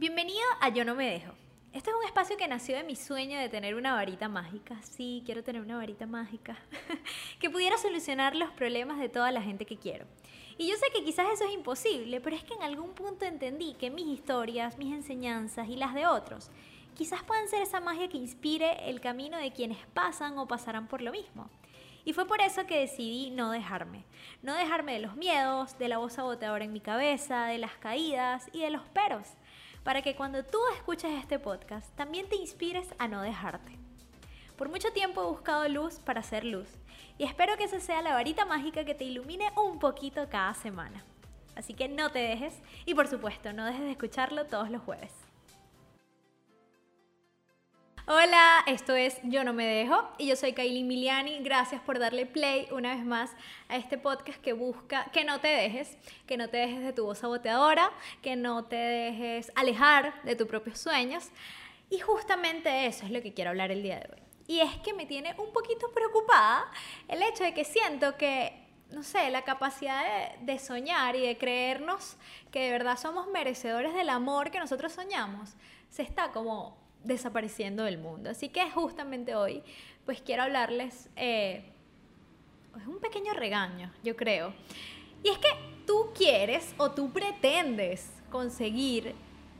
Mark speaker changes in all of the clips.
Speaker 1: Bienvenido a Yo No Me Dejo. Este es un espacio que nació de mi sueño de tener una varita mágica. Sí, quiero tener una varita mágica. que pudiera solucionar los problemas de toda la gente que quiero. Y yo sé que quizás eso es imposible, pero es que en algún punto entendí que mis historias, mis enseñanzas y las de otros quizás puedan ser esa magia que inspire el camino de quienes pasan o pasarán por lo mismo. Y fue por eso que decidí no dejarme. No dejarme de los miedos, de la voz agoteadora en mi cabeza, de las caídas y de los peros. Para que cuando tú escuches este podcast también te inspires a no dejarte. Por mucho tiempo he buscado luz para hacer luz. Y espero que esa sea la varita mágica que te ilumine un poquito cada semana. Así que no te dejes y por supuesto no dejes de escucharlo todos los jueves. Hola, esto es Yo No Me Dejo y yo soy Kylie Miliani. Gracias por darle play una vez más a este podcast que busca que no te dejes, que no te dejes de tu voz saboteadora, que no te dejes alejar de tus propios sueños. Y justamente eso es lo que quiero hablar el día de hoy. Y es que me tiene un poquito preocupada el hecho de que siento que no sé, la capacidad de, de, soñar y de creernos que de verdad somos merecedores del amor que nosotros soñamos, se está como desapareciendo del mundo. Así que justamente hoy, pues quiero hablarles, eh, es un pequeño regaño, yo creo. Y es que tú quieres o tú pretendes conseguir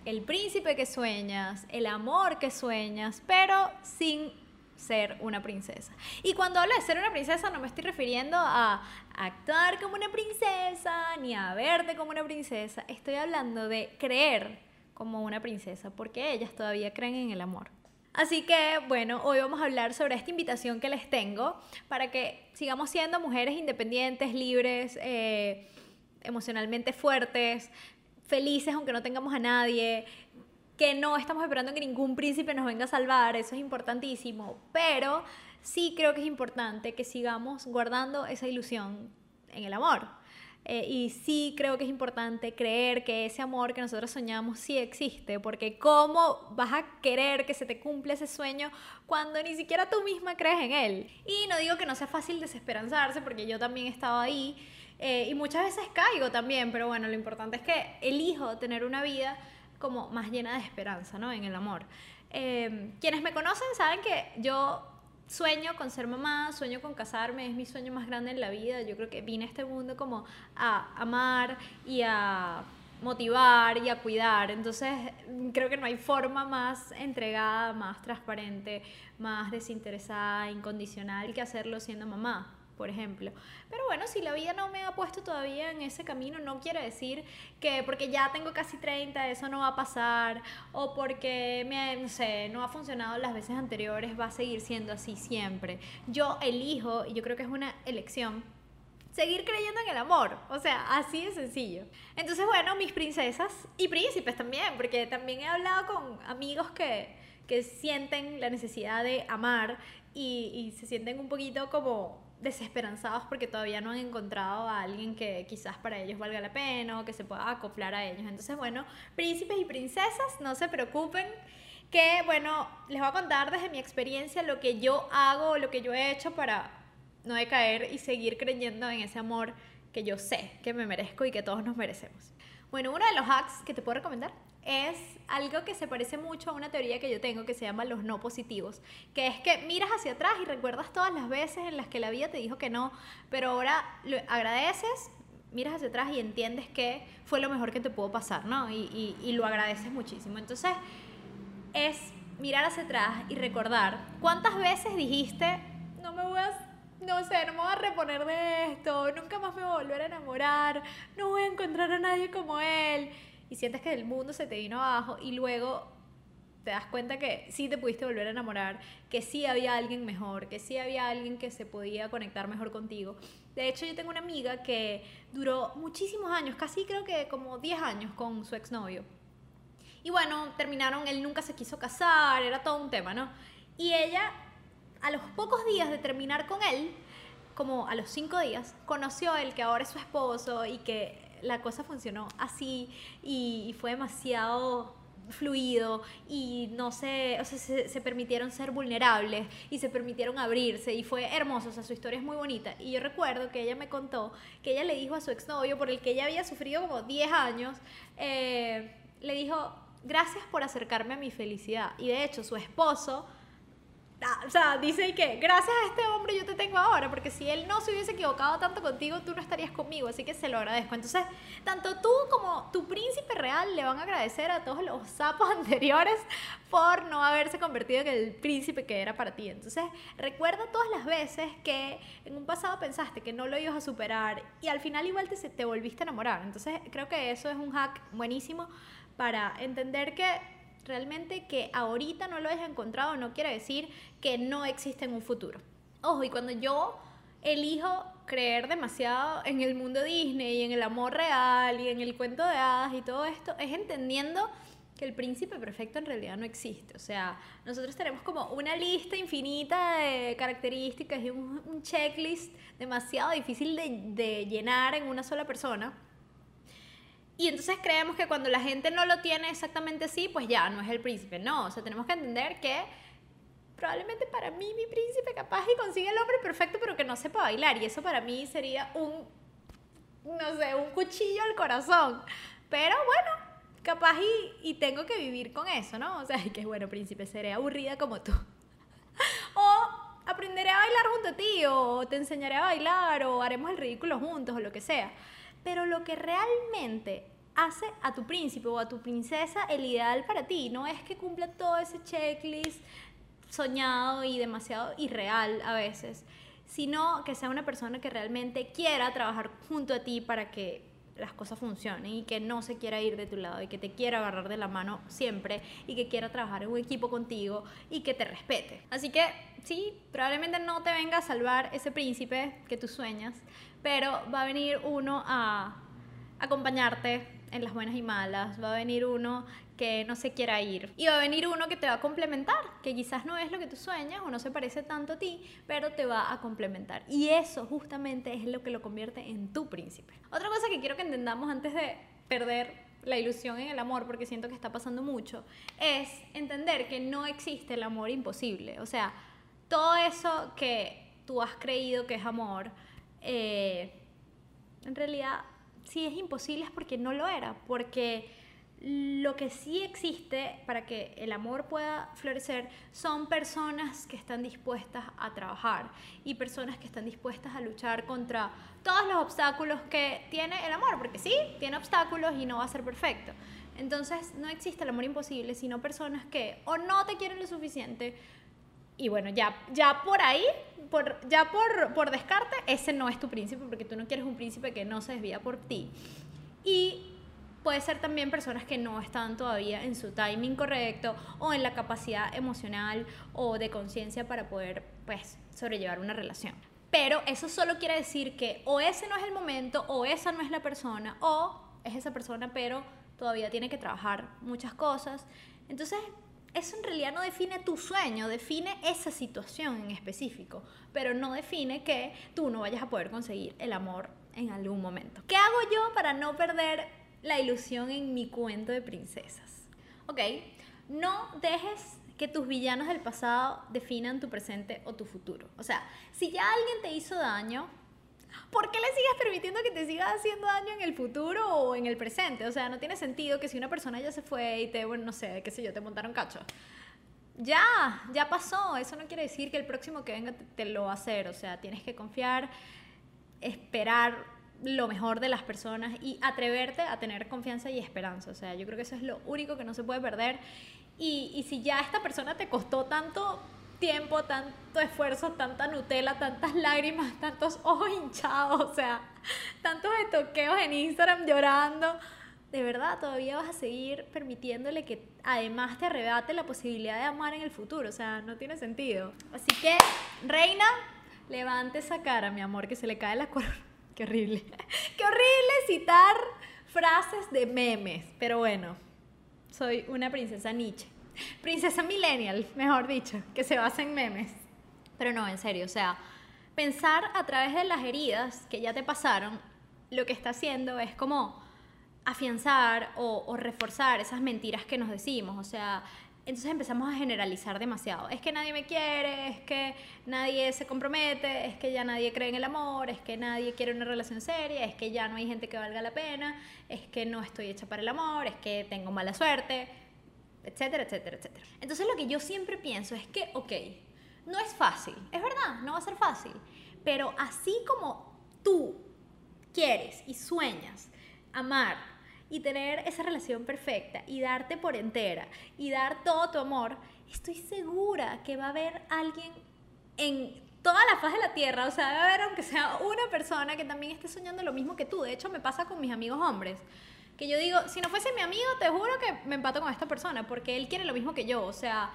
Speaker 1: el príncipe que sueñas, el amor que sueñas, pero sin ser una princesa. Y cuando hablo de ser una princesa no me estoy refiriendo a actuar como una princesa, ni a verte como una princesa, estoy hablando de creer como una princesa, porque ellas todavía creen en el amor. Así que bueno, hoy vamos a hablar sobre esta invitación que les tengo para que sigamos siendo mujeres independientes, libres, eh, emocionalmente fuertes, felices aunque no tengamos a nadie, que no estamos esperando que ningún príncipe nos venga a salvar, eso es importantísimo, pero sí creo que es importante que sigamos guardando esa ilusión en el amor. Eh, y sí creo que es importante creer que ese amor que nosotros soñamos sí existe, porque ¿cómo vas a querer que se te cumpla ese sueño cuando ni siquiera tú misma crees en él? Y no digo que no sea fácil desesperanzarse, porque yo también he estado ahí eh, y muchas veces caigo también, pero bueno, lo importante es que elijo tener una vida como más llena de esperanza, ¿no? En el amor. Eh, quienes me conocen saben que yo sueño con ser mamá, sueño con casarme, es mi sueño más grande en la vida. Yo creo que vine a este mundo como a amar y a motivar y a cuidar. Entonces, creo que no hay forma más entregada, más transparente, más desinteresada, incondicional que hacerlo siendo mamá por ejemplo. Pero bueno, si la vida no me ha puesto todavía en ese camino, no quiere decir que porque ya tengo casi 30 eso no va a pasar o porque me, no sé, no ha funcionado las veces anteriores, va a seguir siendo así siempre. Yo elijo, y yo creo que es una elección, seguir creyendo en el amor. O sea, así de sencillo. Entonces, bueno, mis princesas y príncipes también, porque también he hablado con amigos que, que sienten la necesidad de amar y, y se sienten un poquito como desesperanzados porque todavía no han encontrado a alguien que quizás para ellos valga la pena o que se pueda acoplar a ellos. Entonces, bueno, príncipes y princesas, no se preocupen, que bueno, les voy a contar desde mi experiencia lo que yo hago, lo que yo he hecho para no decaer y seguir creyendo en ese amor que yo sé que me merezco y que todos nos merecemos. Bueno, uno de los hacks que te puedo recomendar es algo que se parece mucho a una teoría que yo tengo que se llama los no positivos, que es que miras hacia atrás y recuerdas todas las veces en las que la vida te dijo que no, pero ahora lo agradeces, miras hacia atrás y entiendes que fue lo mejor que te pudo pasar, ¿no? Y, y lo agradeces muchísimo. Entonces, es mirar hacia atrás y recordar cuántas veces dijiste, no me voy a no sé, no me voy a reponer de esto, nunca más me voy a volver a enamorar, no voy a encontrar a nadie como él y sientes que el mundo se te vino abajo y luego te das cuenta que sí te pudiste volver a enamorar, que sí había alguien mejor, que sí había alguien que se podía conectar mejor contigo. De hecho, yo tengo una amiga que duró muchísimos años, casi creo que como 10 años con su exnovio. Y bueno, terminaron, él nunca se quiso casar, era todo un tema, ¿no? Y ella, a los pocos días de terminar con él, como a los 5 días, conoció a él que ahora es su esposo y que la cosa funcionó así y, fue demasiado fluido y no sé, o sea, se, se, permitieron ser vulnerables y se permitieron abrirse y fue hermoso, o sea, su historia es muy bonita. Y yo recuerdo que ella me contó que ella le dijo a su exnovio, por el que ella había sufrido como 10 años, eh, le dijo, gracias por acercarme a mi felicidad. Y de hecho, su esposo o sea, dice que gracias a este hombre yo te tengo ahora, porque si él no se hubiese equivocado tanto contigo, tú no estarías conmigo, así que se lo agradezco. Entonces, tanto tú como tu príncipe real le van a agradecer a todos los sapos anteriores por no haberse convertido en el príncipe que era para ti. Entonces, recuerda todas las veces que en un pasado pensaste que no lo ibas a superar y al final igual te, te volviste a enamorar. Entonces, creo que eso es un hack buenísimo para entender que realmente que ahorita no lo hayas encontrado no quiere decir que no existe en un futuro. Ojo, y cuando yo elijo creer demasiado en el mundo Disney y en el amor real y en el cuento de hadas y todo esto, es entendiendo que el príncipe perfecto en realidad no existe. O sea, nosotros tenemos como una lista infinita de características y un, checklist demasiado difícil de llenar en una sola persona y entonces creemos que cuando la gente no lo tiene exactamente así, pues ya no es el príncipe. No, o sea, tenemos que entender que probablemente para mí mi príncipe capaz y consigue el hombre perfecto, pero que no sepa bailar. Y eso para mí sería un, no sé, un cuchillo al corazón. Pero bueno, capaz y, y tengo que vivir con eso, ¿no? O sea, que bueno, príncipe, seré aburrida como tú. o aprenderé a bailar junto a ti, o te enseñaré a bailar, o haremos el ridículo juntos, o lo que sea. Pero lo que realmente hace a tu príncipe o a tu princesa el ideal para ti. No es que cumpla todo ese checklist soñado y demasiado irreal a veces, sino que sea una persona que realmente quiera trabajar junto a ti para que las cosas funcionen y que no se quiera ir de tu lado y que te quiera agarrar de la mano siempre y que quiera trabajar en un equipo contigo y que te respete. Así que sí, probablemente no te venga a salvar ese príncipe que tú sueñas, pero va a venir uno a acompañarte en las buenas y malas, va a venir uno que no se quiera ir y va a venir uno que te va a complementar, que quizás no es lo que tú sueñas o no se parece tanto a ti, pero te va a complementar. Y eso justamente es lo que lo convierte en tu príncipe. Otra cosa que quiero que entendamos antes de perder la ilusión en el amor, porque siento que está pasando mucho, es entender que no existe el amor imposible. O sea, todo eso que tú has creído que es amor, eh, en realidad si es imposible es porque no lo era, porque lo que sí existe para que el amor pueda florecer son personas que están dispuestas a trabajar y personas que están dispuestas a luchar contra todos los obstáculos que tiene el amor, porque sí, tiene obstáculos y no va a ser perfecto. Entonces no existe el amor imposible, sino personas que o no te quieren lo suficiente, y bueno, ya, ya por ahí, por, ya por, por descarte, ese no es tu príncipe, porque tú no quieres un príncipe que no se desvía por ti. Y puede ser también personas que no están todavía en su timing correcto o en la capacidad emocional o de conciencia para poder, pues, sobrellevar una relación. Pero eso solo quiere decir que o ese no es el momento, o esa no es la persona, o es esa persona, pero todavía tiene que trabajar muchas cosas. Entonces, eso en realidad no define tu sueño, define esa situación en específico, pero no define que tú no vayas a poder conseguir el amor en algún momento. ¿Qué hago yo para no perder la ilusión en mi cuento de princesas? Ok, no dejes que tus villanos del pasado definan tu presente o tu futuro. O sea, si ya alguien te hizo daño, ¿por qué le sigues permitiendo que te siga haciendo daño en el futuro o en el presente? O sea, no tiene sentido que si una persona ya se fue y te, bueno, no sé, qué sé yo, te montaron cacho. Ya, ya pasó. Eso no quiere decir que el próximo que venga te, lo va a hacer. O sea, tienes que confiar, esperar lo mejor de las personas y atreverte a tener confianza y esperanza. O sea, yo creo que eso es lo único que no se puede perder. Y, y si ya esta persona te costó tanto tiempo, tanto esfuerzo, tanta Nutella, tantas lágrimas, tantos ojos hinchados, o sea, tantos toqueos en Instagram llorando. de verdad todavía vas a seguir permitiéndole que además te arrebate la posibilidad de amar en el futuro. O sea, no tiene sentido. Así que, reina, levante esa cara, mi amor, que se le cae la corona. Qué horrible. Qué horrible citar frases de memes. Pero bueno, soy una princesa Nietzsche. Princesa millennial, mejor dicho, que se basa en memes. Pero no, en serio, o sea, pensar a través de las heridas que ya te pasaron, lo que está haciendo es como afianzar o, reforzar esas mentiras que nos decimos. O sea, entonces empezamos a generalizar demasiado. Es que nadie me quiere, es que nadie se compromete, es que ya nadie cree en el amor, es que nadie quiere una relación seria, es que ya no hay gente que valga la pena, es que no estoy hecha para el amor, es que tengo mala suerte, etcétera, etcétera, etcétera. Entonces lo que yo siempre pienso es que, ok, no es fácil, es verdad, no va a ser fácil, pero así como tú quieres y sueñas amar y tener esa relación perfecta y darte por entera y dar todo tu amor, estoy segura que va a haber alguien en toda la faz de la tierra, o sea, a haber aunque sea una persona que también esté soñando lo mismo que tú. De hecho, me pasa con mis amigos hombres, que yo digo, si no fuese mi amigo, te juro que me empato con esta persona, porque él quiere lo mismo que yo, o sea,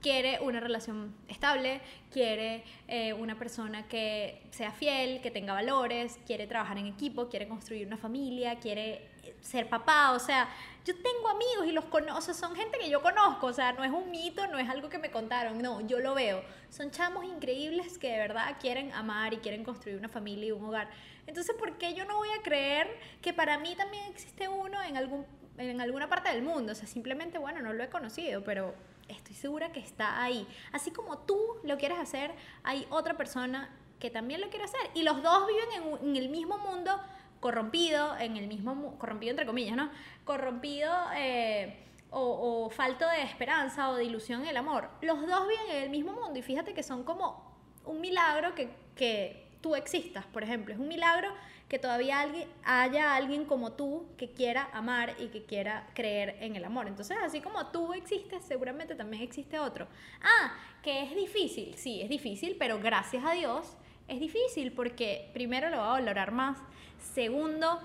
Speaker 1: quiere una relación estable, quiere eh, una persona que sea fiel, que tenga valores, quiere trabajar en equipo, quiere construir una familia, quiere ser papá, o sea, yo tengo amigos y los conozco, son gente que yo conozco, o sea, no es un mito, no es algo que me contaron, no, yo lo veo. Son chamos increíbles que de verdad quieren amar y quieren construir una familia y un hogar. Entonces, ¿por qué yo no voy a creer que para mí también existe uno en, algún, en alguna parte del mundo? O sea, simplemente, bueno, no lo he conocido, pero estoy segura que está ahí. Así como tú lo quieres hacer, hay otra persona que también lo quiere hacer. Y los dos viven en, el mismo mundo corrompido, en el mismo, corrompido entre comillas, ¿no? Corrompido eh, o, o, falto de esperanza o de ilusión en el amor. Los dos viven en el mismo mundo y fíjate que son como un milagro que, que tú existas, por ejemplo. Es un milagro que todavía haya alguien como tú que quiera amar y que quiera creer en el amor. Entonces, así como tú existes, seguramente también existe otro. Ah, que es difícil, sí, es difícil, pero gracias a Dios es difícil porque primero lo va a valorar más Segundo,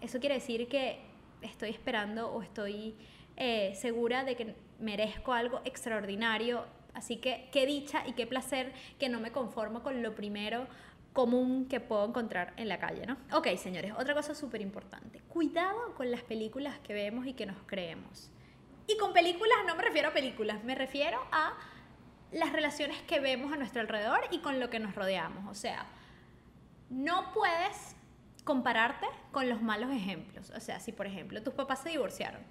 Speaker 1: eso quiere decir que estoy esperando o estoy eh, segura de que merezco algo extraordinario. Así que qué dicha y qué placer que no me conformo con lo primero común que puedo encontrar en la calle, ¿no? Ok, señores, otra cosa súper importante. Cuidado con las películas que vemos y que nos creemos. Y con películas no me refiero a películas, me refiero a las relaciones que vemos a nuestro alrededor y con lo que nos rodeamos. O sea, no puedes compararte con los malos ejemplos. O sea, si por ejemplo tus papás se divorciaron,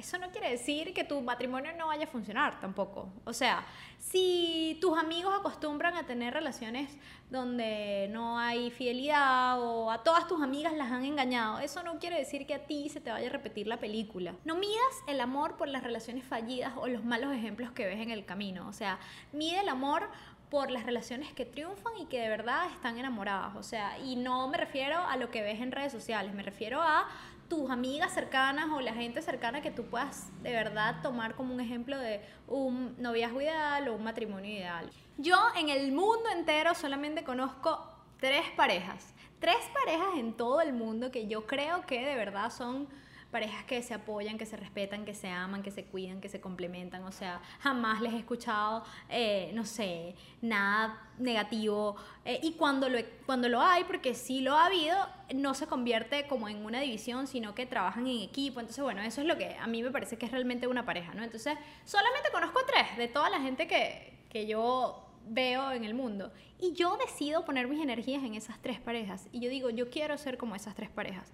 Speaker 1: eso no quiere decir que tu matrimonio no vaya a funcionar tampoco. O sea, si tus amigos acostumbran a tener relaciones donde no hay fidelidad o a todas tus amigas las han engañado, eso no quiere decir que a ti se te vaya a repetir la película. No midas el amor por las relaciones fallidas o los malos ejemplos que ves en el camino. O sea, mide el amor por las relaciones que triunfan y que de verdad están enamoradas. O sea, y no me refiero a lo que ves en redes sociales, me refiero a tus amigas cercanas o la gente cercana que tú puedas de verdad tomar como un ejemplo de un noviazgo ideal o un matrimonio ideal. Yo en el mundo entero solamente conozco tres parejas, tres parejas en todo el mundo que yo creo que de verdad son parejas que se apoyan, que se respetan, que se aman, que se cuidan, que se complementan. O sea, jamás les he escuchado, eh, no sé, nada negativo. Eh, y cuando lo, cuando lo hay, porque sí lo ha habido, no se convierte como en una división, sino que trabajan en equipo. Entonces, bueno, eso es lo que a mí me parece que es realmente una pareja, ¿no? Entonces, solamente conozco tres de toda la gente que, que yo veo en el mundo. Y yo decido poner mis energías en esas tres parejas. Y yo digo, yo quiero ser como esas tres parejas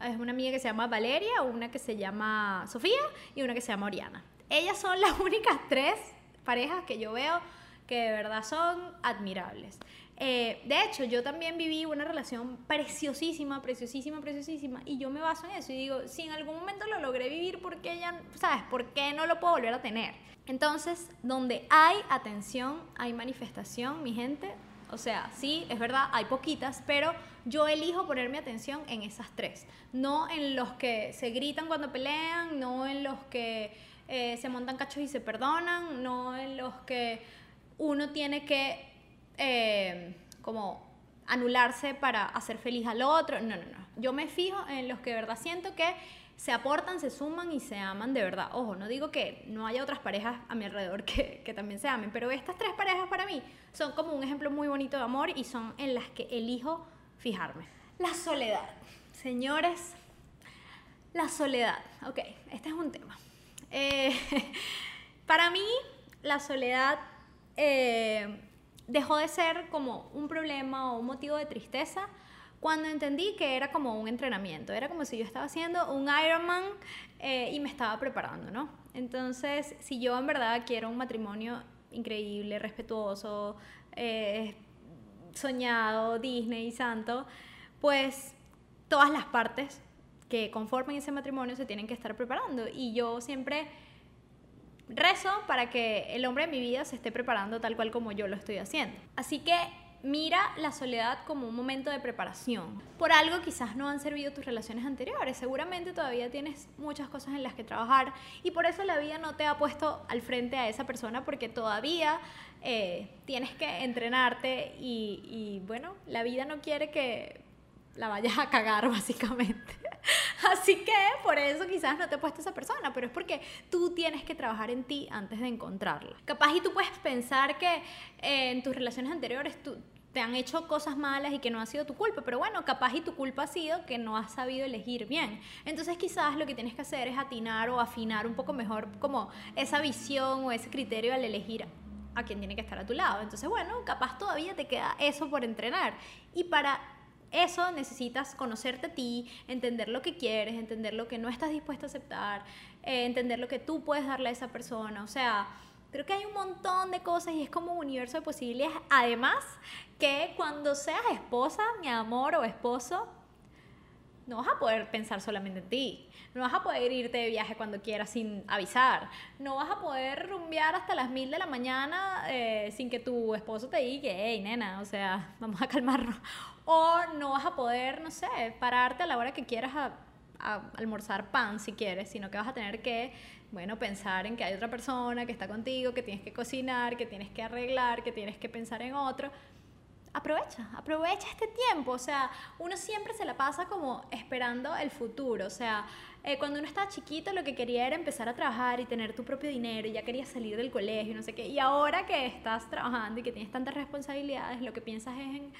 Speaker 1: es una amiga que se llama Valeria, una que se llama Sofía y una que se llama Oriana. Ellas son las únicas tres parejas que yo veo que de verdad son admirables. Eh, de hecho, yo también viví una relación preciosísima, preciosísima, preciosísima, y yo me baso en eso y digo, si en algún momento lo logré vivir, ¿por qué sabes, por qué no lo puedo volver a tener? Entonces, donde hay atención, hay manifestación, mi gente, o sea, sí, es verdad, hay poquitas, pero yo elijo poner mi atención en esas tres. No en los que se gritan cuando pelean, no en los que eh, se montan cachos y se perdonan, no en los que uno tiene que eh, como anularse para hacer feliz al otro. No, no, no. Yo me fijo en los que de verdad siento que se aportan, se suman y se aman de verdad. Ojo, no digo que no haya otras parejas a mi alrededor que, que, también se amen, pero estas tres parejas para mí son como un ejemplo muy bonito de amor y son en las que elijo fijarme. La soledad. Señores, la soledad. Ok, este es un tema. Eh, para mí, la soledad eh, dejó de ser como un problema o un motivo de tristeza cuando entendí que era como un entrenamiento, era como si yo estaba haciendo un Ironman eh, y me estaba preparando, ¿no? Entonces, si yo en verdad quiero un matrimonio increíble, respetuoso, eh, soñado, Disney y santo, pues todas las partes que conformen ese matrimonio se tienen que estar preparando. Y yo siempre rezo para que el hombre de mi vida se esté preparando tal cual como yo lo estoy haciendo. Así que mira la soledad como un momento de preparación. Por algo quizás no han servido tus relaciones anteriores, seguramente todavía tienes muchas cosas en las que trabajar y por eso la vida no te ha puesto al frente a esa persona porque todavía eh, tienes que entrenarte y, y bueno, la vida no quiere que la vayas a cagar básicamente. Así que por eso quizás no te he puesto esa persona, pero es porque tú tienes que trabajar en ti antes de encontrarla. Capaz y tú puedes pensar que eh, en tus relaciones anteriores tú, te han hecho cosas malas y que no ha sido tu culpa, pero bueno, capaz y tu culpa ha sido que no has sabido elegir bien. Entonces quizás lo que tienes que hacer es atinar o afinar un poco mejor como esa visión o ese criterio al elegir a quien tiene que estar a tu lado. Entonces, bueno, capaz todavía te queda eso por entrenar. Y para eso necesitas conocerte a ti, entender lo que quieres, entender lo que no estás dispuesto a aceptar, eh, entender lo que tú puedes darle a esa persona. O sea, creo que hay un montón de cosas y es como un universo de posibilidades. Además, que cuando seas esposa, mi amor o esposo, no vas a poder pensar solamente en ti. No vas a poder irte de viaje cuando quieras sin avisar. No vas a poder rumbear hasta las mil de la mañana eh, sin que tu esposo te diga, hey, nena, o sea, vamos a calmarnos. O no vas a poder, no sé, pararte a la hora que quieras a, a almorzar pan si quieres, sino que vas a tener que, bueno, pensar en que hay otra persona que está contigo, que tienes que cocinar, que tienes que arreglar, que tienes que pensar en otro aprovecha, aprovecha este tiempo. O sea, uno siempre se la pasa como esperando el futuro. O sea, eh, cuando uno estaba chiquito lo que quería era empezar a trabajar y tener tu propio dinero y ya quería salir del colegio, no sé qué. Y ahora que estás trabajando y que tienes tantas responsabilidades, lo que piensas es en,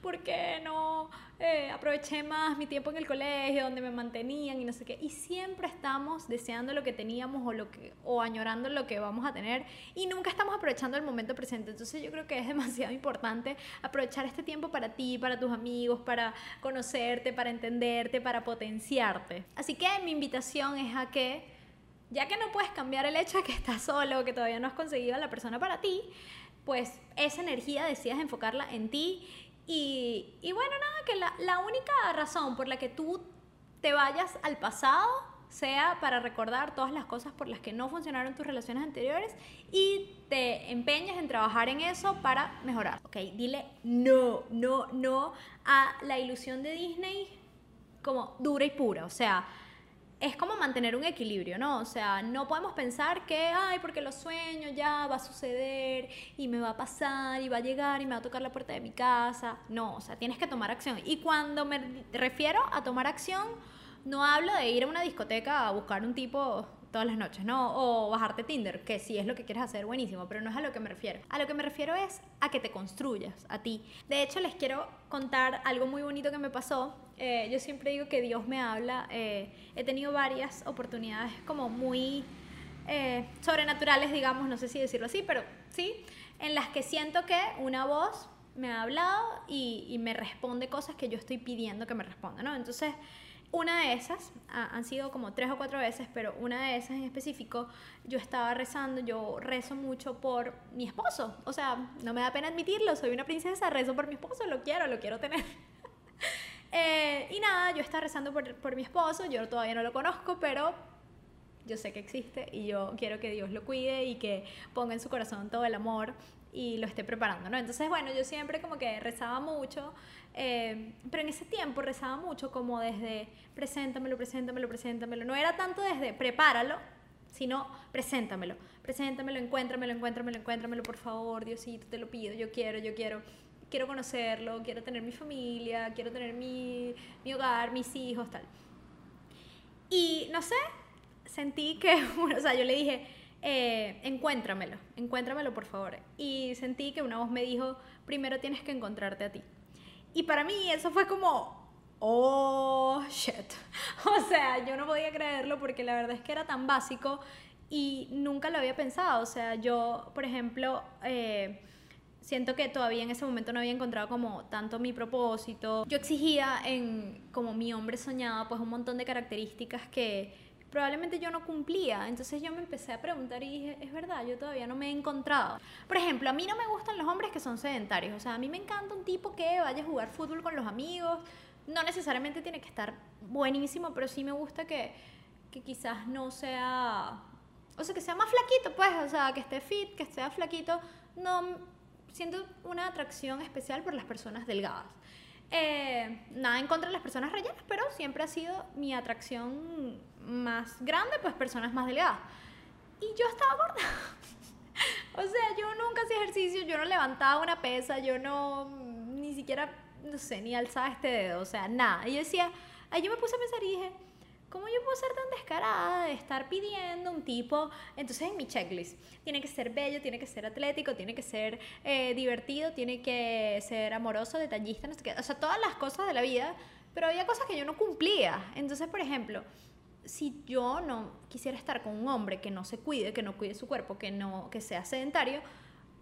Speaker 1: ¿por qué no eh, aproveché más mi tiempo en el colegio donde me mantenían y no sé qué? Y siempre estamos deseando lo que teníamos o, lo que, o añorando lo que vamos a tener y nunca estamos aprovechando el momento presente. Entonces yo creo que es demasiado importante aprovechar este tiempo para ti, para tus amigos, para conocerte, para entenderte, para potenciarte. Así que mi invitación es a que, ya que no puedes cambiar el hecho de que estás solo, que todavía no has conseguido a la persona para ti, pues esa energía decidas enfocarla en ti y, y bueno, nada, que la, la única razón por la que tú te vayas al pasado sea para recordar todas las cosas por las que no funcionaron tus relaciones anteriores y te empeñes en trabajar en eso para mejorar. Ok, dile no, no, no a la ilusión de Disney como dura y pura. O sea, es como mantener un equilibrio, ¿no? O sea, no podemos pensar que, ay, porque lo sueño ya va a suceder y me va a pasar y va a llegar y me va a tocar la puerta de mi casa. No, o sea, tienes que tomar acción. Y cuando me refiero a tomar acción, no hablo de ir a una discoteca a buscar un tipo todas las noches, ¿no? O bajarte Tinder, que si es lo que quieres hacer, buenísimo, pero no es a lo que me refiero. A lo que me refiero es a que te construyas a ti. De hecho, les quiero contar algo muy bonito que me pasó. Eh, yo siempre digo que Dios me habla. Eh, he tenido varias oportunidades como muy eh, sobrenaturales, digamos, no sé si decirlo así, pero sí, en las que siento que una voz me ha hablado y, y me responde cosas que yo estoy pidiendo que me responda, ¿no? Entonces, una de esas, han sido como tres o cuatro veces, pero una de esas en específico, yo estaba rezando, yo rezo mucho por mi esposo. O sea, no me da pena admitirlo, soy una princesa, rezo por mi esposo, lo quiero, lo quiero tener. Eh, y nada, yo estaba rezando por, por mi esposo, yo todavía no lo conozco, pero yo sé que existe y yo quiero que Dios lo cuide y que ponga en su corazón todo el amor y lo esté preparando, ¿no? Entonces, bueno, yo siempre como que rezaba mucho eh, pero en ese tiempo rezaba mucho como desde preséntamelo, preséntamelo, preséntamelo. No era tanto desde prepáralo, sino preséntamelo, preséntamelo, encuéntramelo, encuéntramelo, encuéntramelo, por favor, Diosito, te lo pido, yo quiero, yo quiero. quiero conocerlo, quiero tener mi familia, quiero tener mi, mi hogar, mis hijos, tal. Y no sé, sentí que, o sea, yo le dije, eh, encuéntramelo, encuéntramelo por favor. Y sentí que una voz me dijo, primero tienes que encontrarte a ti. Y para mí eso fue como, oh, shit. O sea, yo no podía creerlo porque la verdad es que era tan básico y nunca lo había pensado. O sea, yo, por ejemplo, eh, siento que todavía en ese momento no había encontrado como tanto mi propósito. Yo exigía en como mi hombre soñaba pues un montón de características que probablemente yo no cumplía. Entonces yo me empecé a preguntar y dije, es verdad, yo todavía no me he encontrado. Por ejemplo, a mí no me gustan los hombres que son sedentarios. O sea, a mí me encanta un tipo que vaya a jugar fútbol con los amigos. No necesariamente tiene que estar buenísimo, pero sí me gusta que, que quizás no sea o sea, que sea más flaquito, pues, o sea, que esté fit, que sea flaquito, no siento una atracción especial por las personas delgadas. Eh, nada en contra de las personas rellenas, pero siempre ha sido mi atracción más grande, pues personas más delgadas. Y yo estaba gorda. o sea, yo nunca hacía ejercicio, yo no levantaba una pesa, yo no, ni siquiera, no sé, ni alzaba este dedo, o sea, nada. Y yo decía, ahí yo me puse a pensar y dije, ¿cómo yo puedo ser tan descarada de estar pidiendo un tipo? Entonces en mi checklist, tiene que ser bello, tiene que ser atlético, tiene que ser eh, divertido, tiene que ser amoroso, detallista, no sé qué. O sea, todas las cosas de la vida, pero había cosas que yo no cumplía. Entonces, por ejemplo, si yo no quisiera estar con un hombre que no se cuide, que no cuide su cuerpo, que, no, que sea sedentario,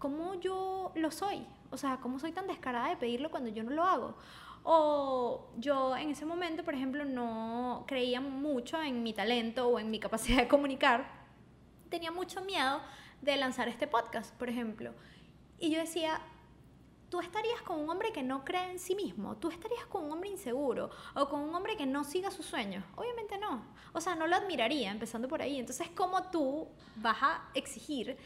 Speaker 1: ¿cómo yo lo soy? O sea, ¿cómo soy tan descarada de pedirlo cuando yo no lo hago? O yo en ese momento, por ejemplo, no creía mucho en mi talento o en mi capacidad de comunicar. Tenía mucho miedo de lanzar este podcast, por ejemplo. Y yo decía, tú estarías con un hombre que no cree en sí mismo, tú estarías con un hombre inseguro o con un hombre que no siga sus sueños. Obviamente no. O sea, no lo admiraría, empezando por ahí. Entonces, ¿cómo tú vas a exigir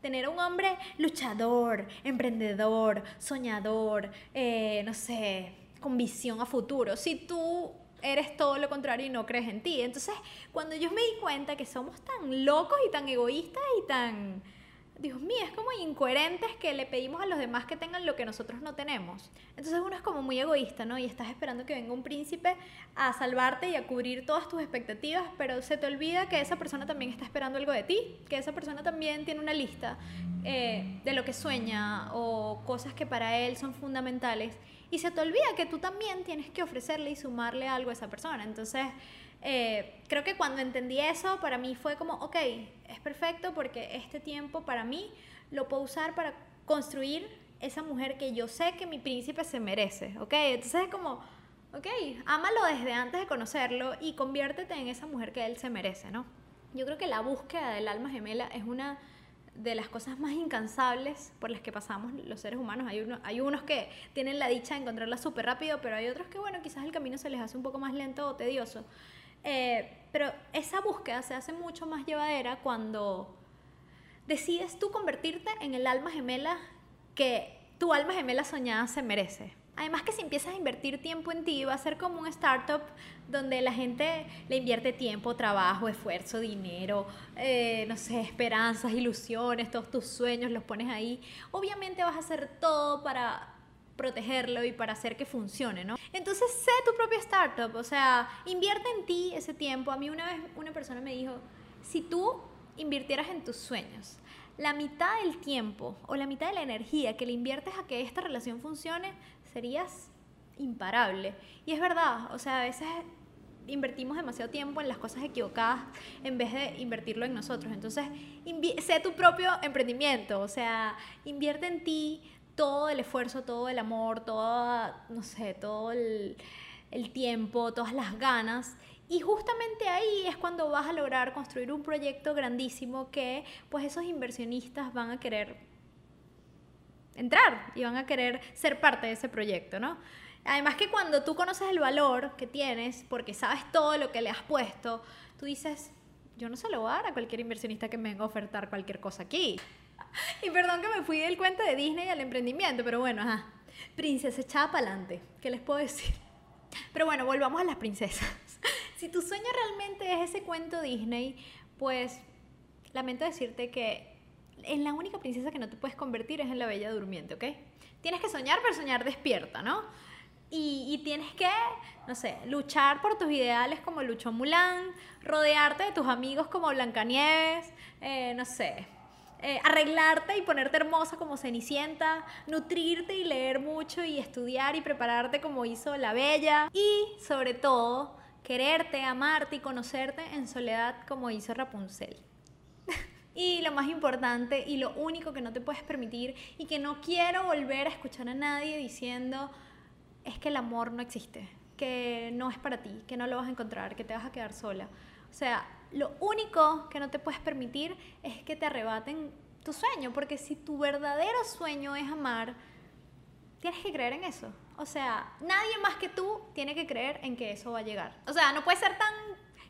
Speaker 1: tener un hombre luchador, emprendedor, soñador, eh, no sé, con visión a futuro. Si tú eres todo lo contrario y no crees en ti. Entonces, cuando yo me di cuenta que somos tan locos y tan egoístas y tan Dios mío, es como incoherentes que le pedimos a los demás que tengan lo que nosotros no tenemos. Entonces uno es como muy egoísta, ¿no? Y estás esperando que venga un príncipe a salvarte y a cubrir todas tus expectativas, pero se te olvida que esa persona también está esperando algo de ti, que esa persona también tiene una lista eh, de lo que sueña o cosas que para él son fundamentales. Y se te olvida que tú también tienes que ofrecerle y sumarle algo a esa persona. Entonces eh, creo que cuando entendí eso, para mí fue como, ok, es perfecto porque este tiempo para mí lo puedo usar para construir esa mujer que yo sé que mi príncipe se merece, ¿ok? Entonces es como, ok, ámalo desde antes de conocerlo y conviértete en esa mujer que él se merece, ¿no? Yo creo que la búsqueda del alma gemela es una de las cosas más incansables por las que pasamos los seres humanos. Hay, uno, hay unos que tienen la dicha de encontrarla súper rápido, pero hay otros que, bueno, quizás el camino se les hace un poco más lento o tedioso. Eh, pero esa búsqueda se hace mucho más llevadera cuando decides tú convertirte en el alma gemela que tu alma gemela soñada se merece. Además que si empiezas a invertir tiempo en ti, va a ser como un startup donde la gente le invierte tiempo, trabajo, esfuerzo, dinero, eh, no sé, esperanzas, ilusiones, todos tus sueños los pones ahí. Obviamente vas a hacer todo para protegerlo y para hacer que funcione, ¿no? Entonces, sé tu propia startup, o sea, invierte en ti ese tiempo. A mí una vez una persona me dijo, si tú invirtieras en tus sueños, la mitad del tiempo o la mitad de la energía que le inviertes a que esta relación funcione, serías imparable. Y es verdad, o sea, a veces invertimos demasiado tiempo en las cosas equivocadas en vez de invertirlo en nosotros. Entonces, sé tu propio emprendimiento, o sea, invierte en ti, todo el esfuerzo, todo el amor, todo, no sé, todo el, tiempo, todas las ganas. Y justamente ahí es cuando vas a lograr construir un proyecto grandísimo que pues esos inversionistas van a querer entrar y van a querer ser parte de ese proyecto, ¿no? Además que cuando tú conoces el valor que tienes, porque sabes todo lo que le has puesto, tú dices, yo no se lo voy a dar a cualquier inversionista que me venga a ofertar cualquier cosa aquí. y perdón que me fui del cuento de Disney al emprendimiento, pero bueno, ajá. Princesa echada para adelante. ¿Qué les puedo decir? Pero bueno, volvamos a las princesas. si tu sueño realmente es ese cuento Disney, pues lamento decirte que en la única princesa que no te puedes convertir es en la bella durmiente, ¿ok? Tienes que soñar, pero soñar despierta, ¿no? Y, tienes que, no sé, luchar por tus ideales como luchó Mulan, rodearte de tus amigos como Blancanieves, eh, no sé, eh, arreglarte y ponerte hermosa como Cenicienta, nutrirte y leer mucho y estudiar y prepararte como hizo la Bella y sobre todo quererte, amarte y conocerte en soledad como hizo Rapunzel. y lo más importante y lo único que no te puedes permitir y que no quiero volver a escuchar a nadie diciendo es que el amor no existe, que no es para ti, que no lo vas a encontrar, que te vas a quedar sola. O sea, lo único que no te puedes permitir es que te arrebaten tu sueño, porque si tu verdadero sueño es amar, tienes que creer en eso. O sea, nadie más que tú tiene que creer en que eso va a llegar. O sea, no puede ser tan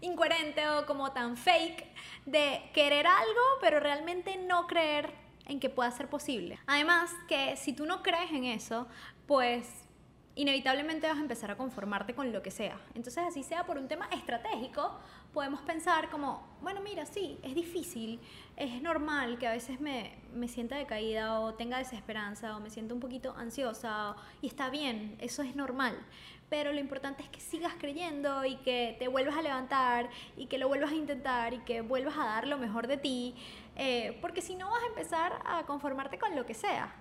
Speaker 1: incoherente o como tan fake de querer algo, pero realmente no creer en que pueda ser posible. Además, que si tú no crees en eso, pues inevitablemente vas a empezar a conformarte con lo que sea. Entonces, así sea por un tema estratégico, podemos pensar como, bueno, mira, sí, es difícil, es normal que a veces me, me sienta decaída o tenga desesperanza o me sienta un poquito ansiosa y está bien, eso es normal. Pero lo importante es que sigas creyendo y que te vuelvas a levantar y que lo vuelvas a intentar y que vuelvas a dar lo mejor de ti, eh, porque si no vas a empezar a conformarte con lo que sea.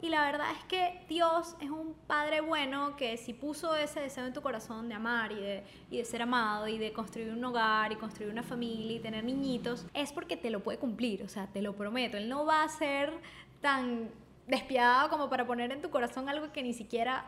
Speaker 1: Y la verdad es que Dios es un Padre bueno que si puso ese deseo en tu corazón de amar y de, y de ser amado y de construir un hogar y construir una familia y tener niñitos, es porque te lo puede cumplir, o sea, te lo prometo. Él no va a ser tan despiadado como para poner en tu corazón algo que ni siquiera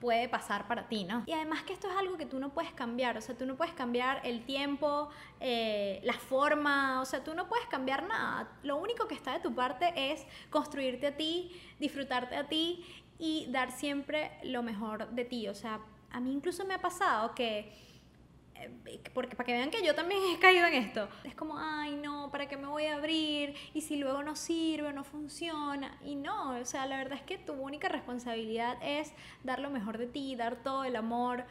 Speaker 1: puede pasar para ti, ¿no? Y además que esto es algo que tú no puedes cambiar, o sea, tú no puedes cambiar el tiempo, eh, la forma, o sea, tú no puedes cambiar nada. Lo único que está de tu parte es construirte a ti, disfrutarte a ti y dar siempre lo mejor de ti. O sea, a mí incluso me ha pasado que porque para que vean que yo también he caído en esto. Es como, ay, no, ¿para qué me voy a abrir? Y si luego no sirve, no funciona. Y no, o sea, la verdad es que tu única responsabilidad es dar lo mejor de ti, dar todo el amor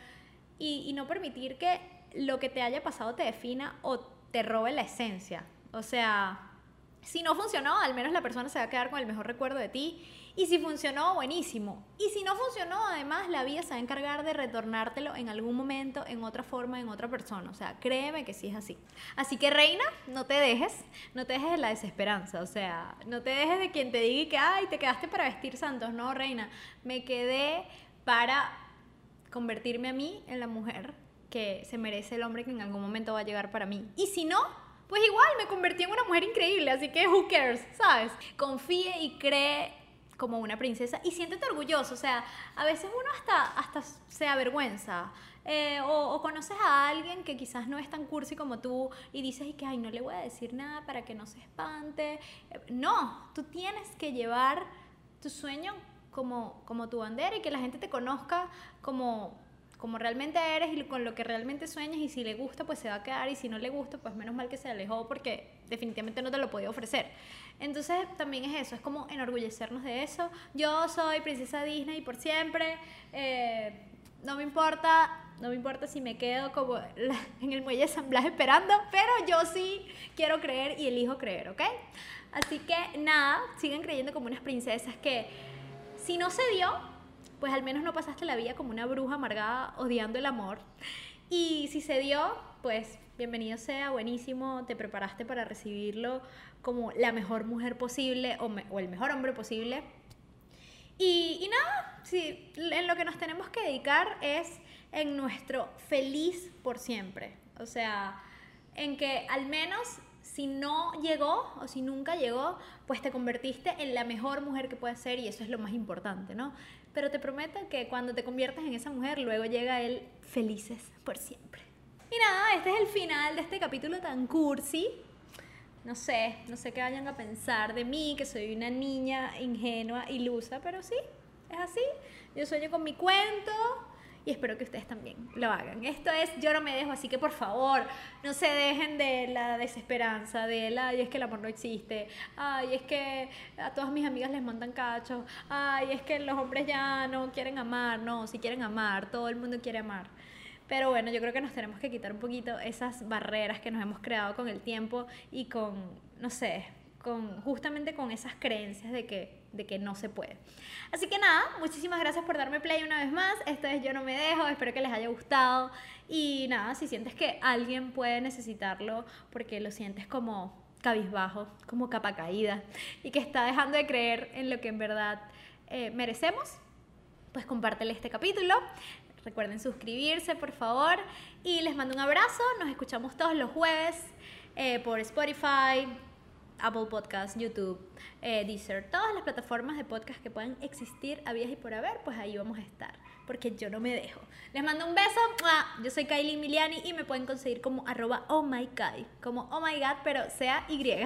Speaker 1: y, y no permitir que lo que te haya pasado te defina o te robe la esencia. O sea, si no funcionó, al menos la persona se va a quedar con el mejor recuerdo de ti y si funcionó, buenísimo. Y si no funcionó, además la vida se va a encargar de retornártelo en algún momento, en otra forma, en otra persona. O sea, créeme que sí es así. Así que reina, no te dejes, no te dejes de la desesperanza. O sea, no te dejes de quien te diga que, ay, te quedaste para vestir santos. No, reina, me quedé para convertirme a mí en la mujer que se merece el hombre que en algún momento va a llegar para mí. Y si no, pues igual me convertí en una mujer increíble, así que who cares, ¿sabes? Confíe y cree como una princesa y siéntete orgulloso, o sea, a veces uno hasta, hasta se avergüenza. Eh, o, conoces a alguien que quizás no es tan cursi como tú y dices y que ay no le voy a decir nada para que no se espante eh, no tú tienes que llevar tu sueño como, como tu bandera y que la gente te conozca como como realmente eres y con lo que realmente sueñas y si le gusta pues se va a quedar y si no le gusta pues menos mal que se alejó porque definitivamente no te lo podía ofrecer. Entonces también es eso, es como enorgullecernos de eso. Yo soy princesa Disney por siempre, eh, no me importa, no me importa si me quedo como en el muelle de San Blas esperando, pero yo sí quiero creer y elijo creer, ¿ok? Así que nada, siguen creyendo como unas princesas que si no se dio, pues al menos no pasaste la vida como una bruja amargada odiando el amor. Y si se dio, pues bienvenido sea, buenísimo, te preparaste para recibirlo como la mejor mujer posible o, el mejor hombre posible. Y, y nada, sí, en lo que nos tenemos que dedicar es en nuestro feliz por siempre. O sea, en que al menos si no llegó o si nunca llegó, pues te convertiste en la mejor mujer que puedes ser y eso es lo más importante, ¿no? Pero te prometo que cuando te conviertas en esa mujer, luego llega él felices por siempre. Y nada, este es el final de este capítulo tan cursi. No sé, no sé qué vayan a pensar de mí, que soy una niña ingenua, ilusa, pero sí, es así. Yo sueño con mi cuento, y espero que ustedes también lo hagan. Esto es Yo no me dejo, así que por favor, no se dejen de la desesperanza, de la, ay, es que el amor no existe, ay, es que a todas mis amigas les mandan cachos, ay, es que los hombres ya no quieren amar, no, si quieren amar, todo el mundo quiere amar. Pero bueno, yo creo que nos tenemos que quitar un poquito esas barreras que nos hemos creado con el tiempo y con, no sé, con, justamente con esas creencias de que, de que no se puede. Así que nada, muchísimas gracias por darme play una vez más. Esto es Yo No Me Dejo, espero que les haya gustado. Y nada, si sientes que alguien puede necesitarlo porque lo sientes como cabizbajo, como capa caída, y que está dejando de creer en lo que en verdad eh, merecemos, pues compártele este capítulo. Recuerden suscribirse, por favor. Y les mando un abrazo. Nos escuchamos todos los jueves eh, por Spotify, Apple Podcasts, YouTube, eh, Deezer, todas las plataformas de podcast que puedan existir, habías y por haber, pues ahí vamos a estar, porque yo no me dejo. Les mando un beso, yo soy Kylie Miliani y me pueden conseguir como arroba oh my God, como oh my God, pero sea Y.